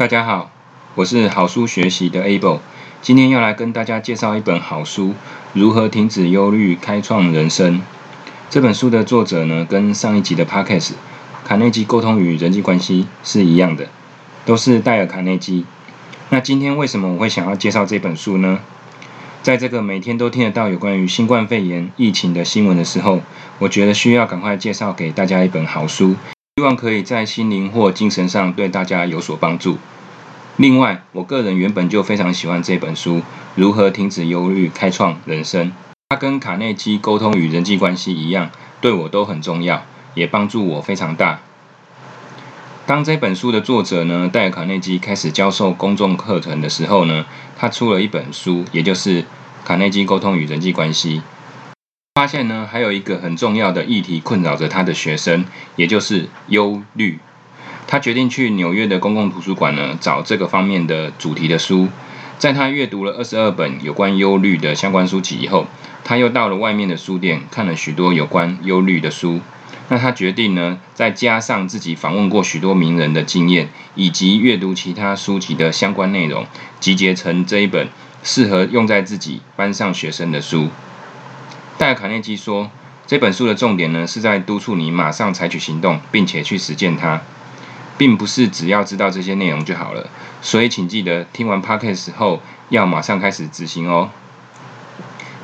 大家好，我是好书学习的 Able，今天要来跟大家介绍一本好书《如何停止忧虑，开创人生》。这本书的作者呢，跟上一集的 Podcast 卡内基沟通与人际关系是一样的，都是戴尔卡内基。那今天为什么我会想要介绍这本书呢？在这个每天都听得到有关于新冠肺炎疫情的新闻的时候，我觉得需要赶快介绍给大家一本好书。希望可以在心灵或精神上对大家有所帮助。另外，我个人原本就非常喜欢这本书《如何停止忧虑，开创人生》。它跟卡内基沟通与人际关系一样，对我都很重要，也帮助我非常大。当这本书的作者呢，戴·卡内基开始教授公众课程的时候呢，他出了一本书，也就是《卡内基沟通与人际关系》。发现呢，还有一个很重要的议题困扰着他的学生，也就是忧虑。他决定去纽约的公共图书馆呢，找这个方面的主题的书。在他阅读了二十二本有关忧虑的相关书籍以后，他又到了外面的书店看了许多有关忧虑的书。那他决定呢，再加上自己访问过许多名人的经验，以及阅读其他书籍的相关内容，集结成这一本适合用在自己班上学生的书。戴·卡内基说：“这本书的重点呢，是在督促你马上采取行动，并且去实践它，并不是只要知道这些内容就好了。所以，请记得听完 podcast 后要马上开始执行哦。”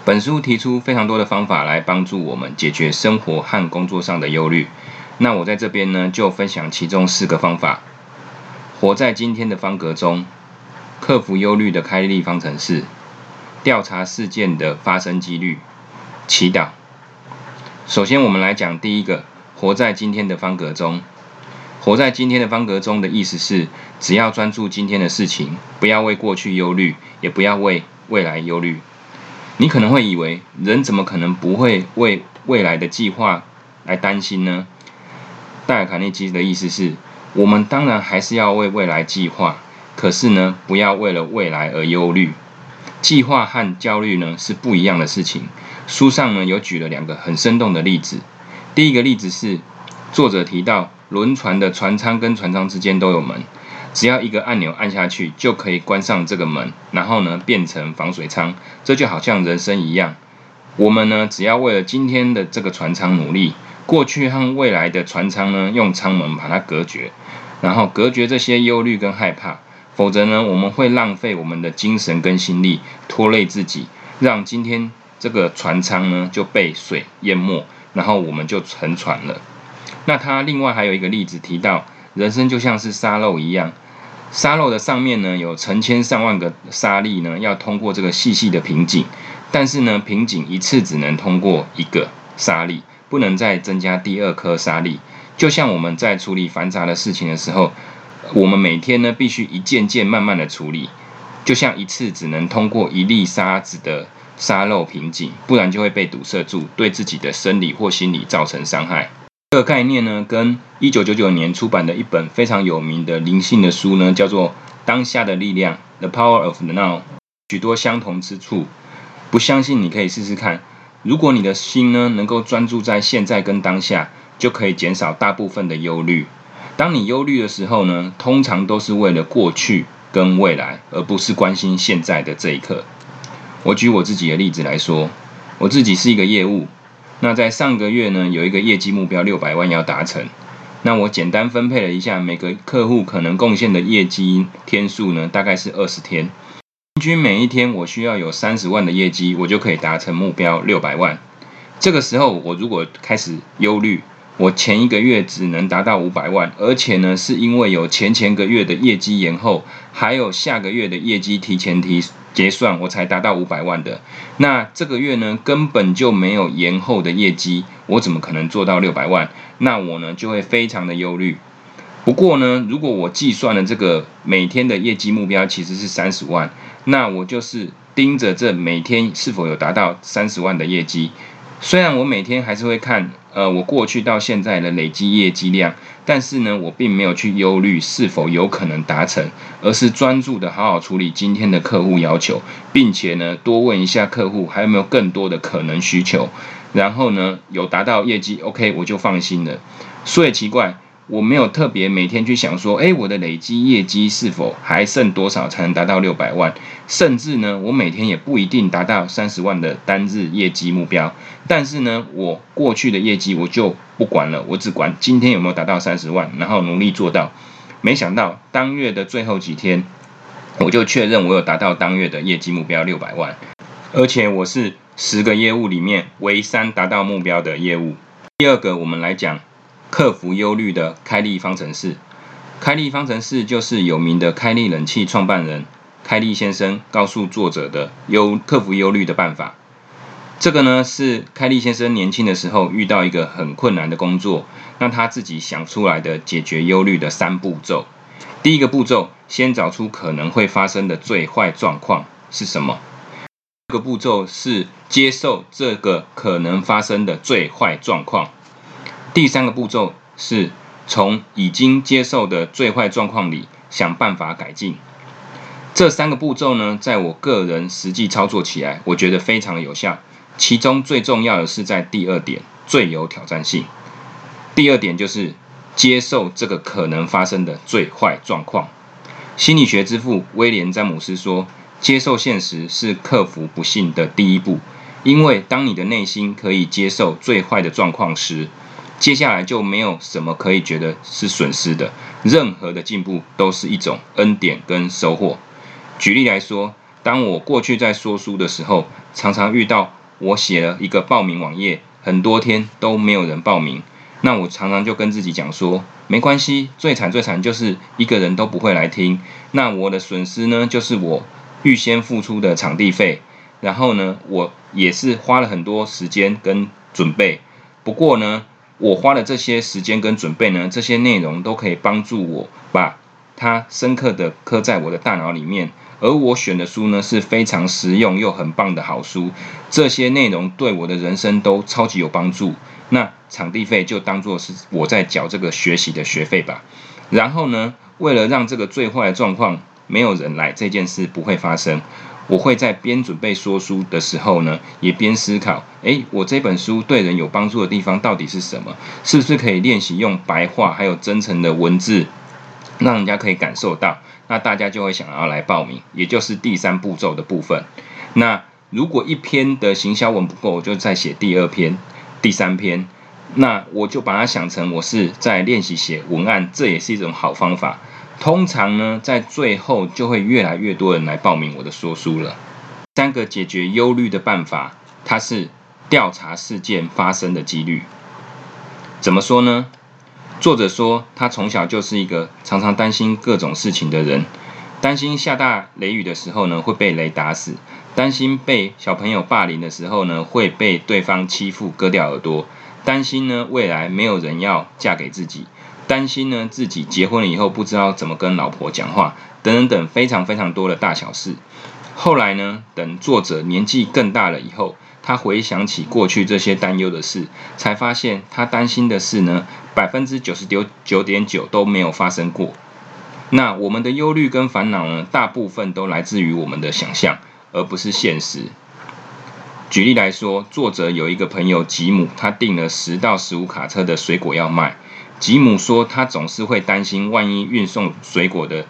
本书提出非常多的方法来帮助我们解决生活和工作上的忧虑。那我在这边呢，就分享其中四个方法：活在今天的方格中，克服忧虑的开立方程式，调查事件的发生几率。祈祷。首先，我们来讲第一个，活在今天的方格中。活在今天的方格中的意思是，只要专注今天的事情，不要为过去忧虑，也不要为未来忧虑。你可能会以为，人怎么可能不会为未来的计划来担心呢？戴尔·卡内基的意思是，我们当然还是要为未来计划，可是呢，不要为了未来而忧虑。计划和焦虑呢是不一样的事情。书上呢有举了两个很生动的例子。第一个例子是作者提到轮船的船舱跟船舱之间都有门，只要一个按钮按下去就可以关上这个门，然后呢变成防水舱。这就好像人生一样，我们呢只要为了今天的这个船舱努力，过去和未来的船舱呢用舱门把它隔绝，然后隔绝这些忧虑跟害怕。否则呢我们会浪费我们的精神跟心力，拖累自己，让今天。这个船舱呢就被水淹没，然后我们就沉船了。那他另外还有一个例子提到，人生就像是沙漏一样，沙漏的上面呢有成千上万个沙粒呢，要通过这个细细的瓶颈，但是呢瓶颈一次只能通过一个沙粒，不能再增加第二颗沙粒。就像我们在处理繁杂的事情的时候，我们每天呢必须一件件慢慢的处理，就像一次只能通过一粒沙子的。沙漏瓶颈，不然就会被堵塞住，对自己的生理或心理造成伤害。这个概念呢，跟一九九九年出版的一本非常有名的灵性的书呢，叫做《当下的力量》（The Power of the Now），许多相同之处。不相信你可以试试看。如果你的心呢，能够专注在现在跟当下，就可以减少大部分的忧虑。当你忧虑的时候呢，通常都是为了过去跟未来，而不是关心现在的这一刻。我举我自己的例子来说，我自己是一个业务，那在上个月呢，有一个业绩目标六百万要达成，那我简单分配了一下，每个客户可能贡献的业绩天数呢，大概是二十天，平均每一天我需要有三十万的业绩，我就可以达成目标六百万。这个时候，我如果开始忧虑，我前一个月只能达到五百万，而且呢，是因为有前前个月的业绩延后，还有下个月的业绩提前提。结算我才达到五百万的，那这个月呢根本就没有延后的业绩，我怎么可能做到六百万？那我呢就会非常的忧虑。不过呢，如果我计算了这个每天的业绩目标其实是三十万，那我就是盯着这每天是否有达到三十万的业绩。虽然我每天还是会看，呃，我过去到现在的累积业绩量，但是呢，我并没有去忧虑是否有可能达成，而是专注的好好处理今天的客户要求，并且呢，多问一下客户还有没有更多的可能需求，然后呢，有达到业绩，OK，我就放心了。所以奇怪，我没有特别每天去想说，哎，我的累积业绩是否还剩多少才能达到六百万？甚至呢，我每天也不一定达到三十万的单日业绩目标。但是呢，我过去的业绩我就不管了，我只管今天有没有达到三十万，然后努力做到。没想到当月的最后几天，我就确认我有达到当月的业绩目标六百万，而且我是十个业务里面唯三达到目标的业务。第二个，我们来讲克服忧虑的开利方程式。开利方程式就是有名的开利冷气创办人开利先生告诉作者的忧克服忧虑的办法。这个呢是开利先生年轻的时候遇到一个很困难的工作，那他自己想出来的解决忧虑的三步骤。第一个步骤，先找出可能会发生的最坏状况是什么。这个步骤是接受这个可能发生的最坏状况。第三个步骤是从已经接受的最坏状况里想办法改进。这三个步骤呢，在我个人实际操作起来，我觉得非常有效。其中最重要的是在第二点最有挑战性。第二点就是接受这个可能发生的最坏状况。心理学之父威廉詹姆斯说：“接受现实是克服不幸的第一步，因为当你的内心可以接受最坏的状况时，接下来就没有什么可以觉得是损失的。任何的进步都是一种恩典跟收获。举例来说，当我过去在说书的时候，常常遇到。我写了一个报名网页，很多天都没有人报名。那我常常就跟自己讲说，没关系，最惨最惨就是一个人都不会来听。那我的损失呢，就是我预先付出的场地费，然后呢，我也是花了很多时间跟准备。不过呢，我花了这些时间跟准备呢，这些内容都可以帮助我把它深刻的刻在我的大脑里面。而我选的书呢是非常实用又很棒的好书，这些内容对我的人生都超级有帮助。那场地费就当做是我在缴这个学习的学费吧。然后呢，为了让这个最坏的状况没有人来，这件事不会发生，我会在边准备说书的时候呢，也边思考：诶，我这本书对人有帮助的地方到底是什么？是不是可以练习用白话还有真诚的文字，让人家可以感受到？那大家就会想要来报名，也就是第三步骤的部分。那如果一篇的行销文不够，我就再写第二篇、第三篇。那我就把它想成我是在练习写文案，这也是一种好方法。通常呢，在最后就会越来越多人来报名我的说书了。三个解决忧虑的办法，它是调查事件发生的几率。怎么说呢？作者说，他从小就是一个常常担心各种事情的人，担心下大雷雨的时候呢会被雷打死，担心被小朋友霸凌的时候呢会被对方欺负割掉耳朵，担心呢未来没有人要嫁给自己，担心呢自己结婚了以后不知道怎么跟老婆讲话，等等等非常非常多的大小事。后来呢，等作者年纪更大了以后。他回想起过去这些担忧的事，才发现他担心的事呢，百分之九十九九点九都没有发生过。那我们的忧虑跟烦恼呢，大部分都来自于我们的想象，而不是现实。举例来说，作者有一个朋友吉姆，他订了十到十五卡车的水果要卖。吉姆说，他总是会担心，万一运送水果的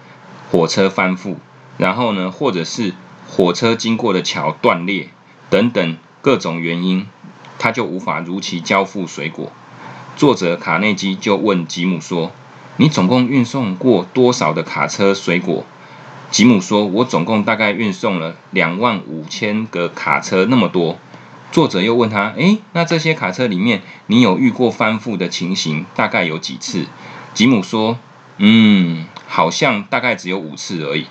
火车翻覆，然后呢，或者是火车经过的桥断裂等等。各种原因，他就无法如期交付水果。作者卡内基就问吉姆说：“你总共运送过多少的卡车水果？”吉姆说：“我总共大概运送了两万五千个卡车，那么多。”作者又问他：“诶，那这些卡车里面，你有遇过翻覆的情形？大概有几次？”吉姆说：“嗯，好像大概只有五次而已。”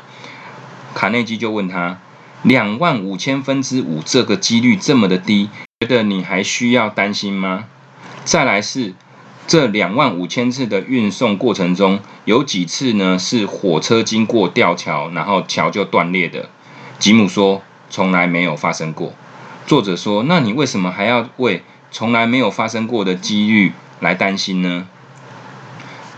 卡内基就问他。两万五千分之五，这个几率这么的低，觉得你还需要担心吗？再来是这两万五千次的运送过程中，有几次呢是火车经过吊桥，然后桥就断裂的？吉姆说从来没有发生过。作者说，那你为什么还要为从来没有发生过的几率来担心呢？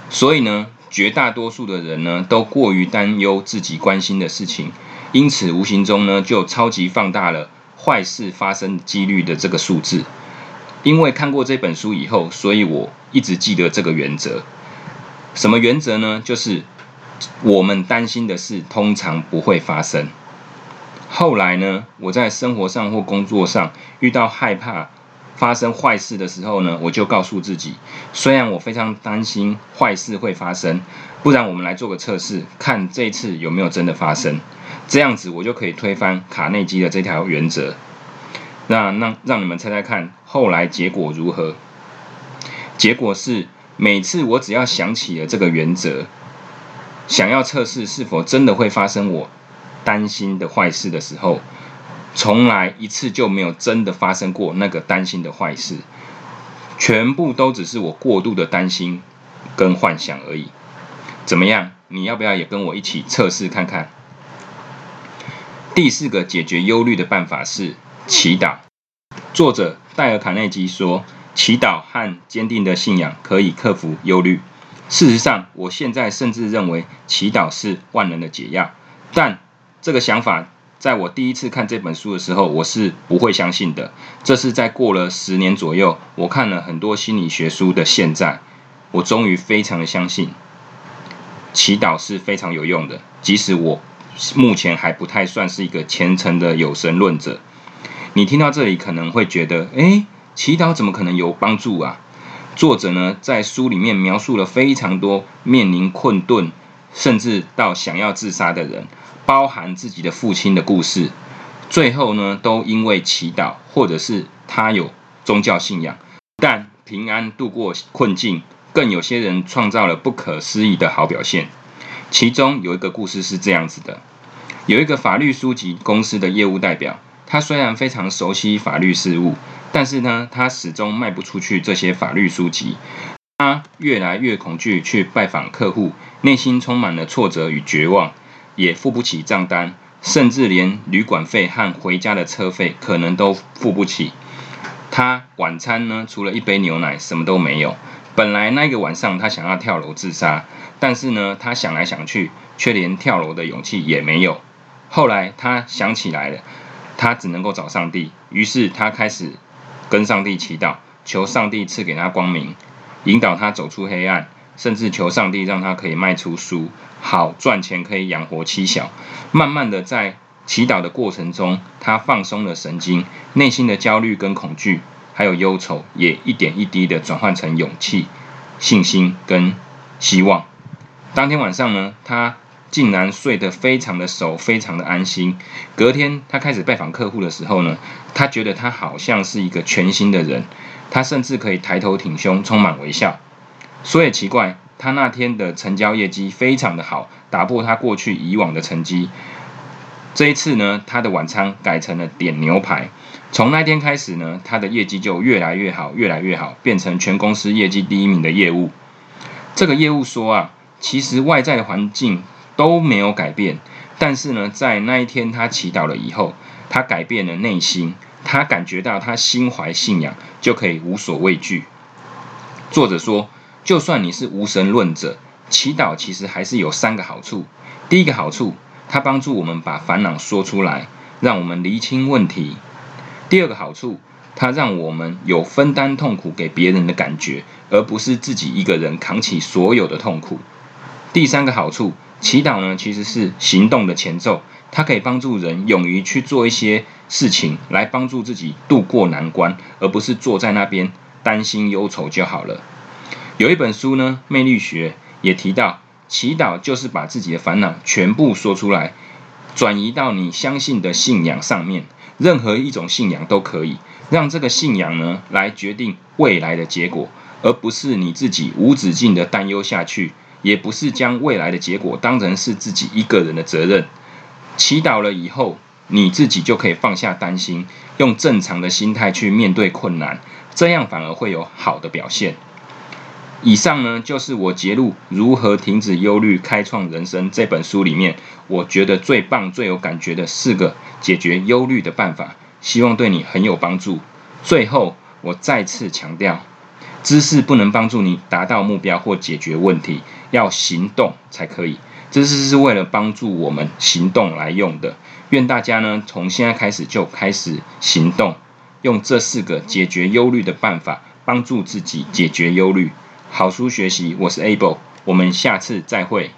所以呢，绝大多数的人呢，都过于担忧自己关心的事情。因此，无形中呢，就超级放大了坏事发生几率的这个数字。因为看过这本书以后，所以我一直记得这个原则。什么原则呢？就是我们担心的事通常不会发生。后来呢，我在生活上或工作上遇到害怕发生坏事的时候呢，我就告诉自己，虽然我非常担心坏事会发生，不然我们来做个测试，看这次有没有真的发生。这样子我就可以推翻卡内基的这条原则。那让让你们猜猜看，后来结果如何？结果是每次我只要想起了这个原则，想要测试是否真的会发生我。担心的坏事的时候，从来一次就没有真的发生过那个担心的坏事，全部都只是我过度的担心跟幻想而已。怎么样？你要不要也跟我一起测试看看？第四个解决忧虑的办法是祈祷。作者戴尔·卡内基说：“祈祷和坚定的信仰可以克服忧虑。”事实上，我现在甚至认为祈祷是万能的解药，但。这个想法，在我第一次看这本书的时候，我是不会相信的。这是在过了十年左右，我看了很多心理学书的现在，我终于非常的相信，祈祷是非常有用的。即使我目前还不太算是一个虔诚的有神论者，你听到这里可能会觉得，哎，祈祷怎么可能有帮助啊？作者呢，在书里面描述了非常多面临困顿，甚至到想要自杀的人。包含自己的父亲的故事，最后呢，都因为祈祷或者是他有宗教信仰，但平安度过困境。更有些人创造了不可思议的好表现。其中有一个故事是这样子的：有一个法律书籍公司的业务代表，他虽然非常熟悉法律事务，但是呢，他始终卖不出去这些法律书籍。他越来越恐惧去拜访客户，内心充满了挫折与绝望。也付不起账单，甚至连旅馆费和回家的车费可能都付不起。他晚餐呢，除了一杯牛奶，什么都没有。本来那个晚上他想要跳楼自杀，但是呢，他想来想去，却连跳楼的勇气也没有。后来他想起来了，他只能够找上帝。于是他开始跟上帝祈祷，求上帝赐给他光明，引导他走出黑暗。甚至求上帝让他可以卖出书，好赚钱，可以养活妻小。慢慢的，在祈祷的过程中，他放松了神经，内心的焦虑跟恐惧，还有忧愁，也一点一滴的转换成勇气、信心跟希望。当天晚上呢，他竟然睡得非常的熟，非常的安心。隔天他开始拜访客户的时候呢，他觉得他好像是一个全新的人，他甚至可以抬头挺胸，充满微笑。说也奇怪，他那天的成交业绩非常的好，打破他过去以往的成绩。这一次呢，他的晚餐改成了点牛排。从那天开始呢，他的业绩就越来越好，越来越好，变成全公司业绩第一名的业务。这个业务说啊，其实外在的环境都没有改变，但是呢，在那一天他祈祷了以后，他改变了内心，他感觉到他心怀信仰，就可以无所畏惧。作者说。就算你是无神论者，祈祷其实还是有三个好处。第一个好处，它帮助我们把烦恼说出来，让我们厘清问题；第二个好处，它让我们有分担痛苦给别人的感觉，而不是自己一个人扛起所有的痛苦；第三个好处，祈祷呢其实是行动的前奏，它可以帮助人勇于去做一些事情，来帮助自己度过难关，而不是坐在那边担心忧愁就好了。有一本书呢，《魅力学》也提到，祈祷就是把自己的烦恼全部说出来，转移到你相信的信仰上面。任何一种信仰都可以，让这个信仰呢来决定未来的结果，而不是你自己无止境的担忧下去，也不是将未来的结果当成是自己一个人的责任。祈祷了以后，你自己就可以放下担心，用正常的心态去面对困难，这样反而会有好的表现。以上呢，就是我揭露如何停止忧虑、开创人生这本书里面，我觉得最棒、最有感觉的四个解决忧虑的办法，希望对你很有帮助。最后，我再次强调，知识不能帮助你达到目标或解决问题，要行动才可以。这次是为了帮助我们行动来用的。愿大家呢，从现在开始就开始行动，用这四个解决忧虑的办法，帮助自己解决忧虑。好书学习，我是 Able，我们下次再会。